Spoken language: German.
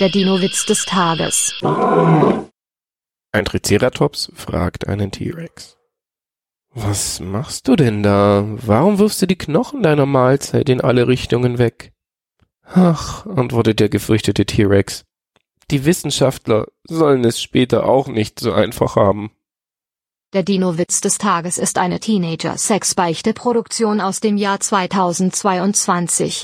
Der Dino-Witz des Tages. Ein Triceratops fragt einen T-Rex. Was machst du denn da? Warum wirfst du die Knochen deiner Mahlzeit in alle Richtungen weg? Ach, antwortet der gefürchtete T-Rex. Die Wissenschaftler sollen es später auch nicht so einfach haben. Der Dino-Witz des Tages ist eine Teenager-Sex-Beichte-Produktion aus dem Jahr 2022.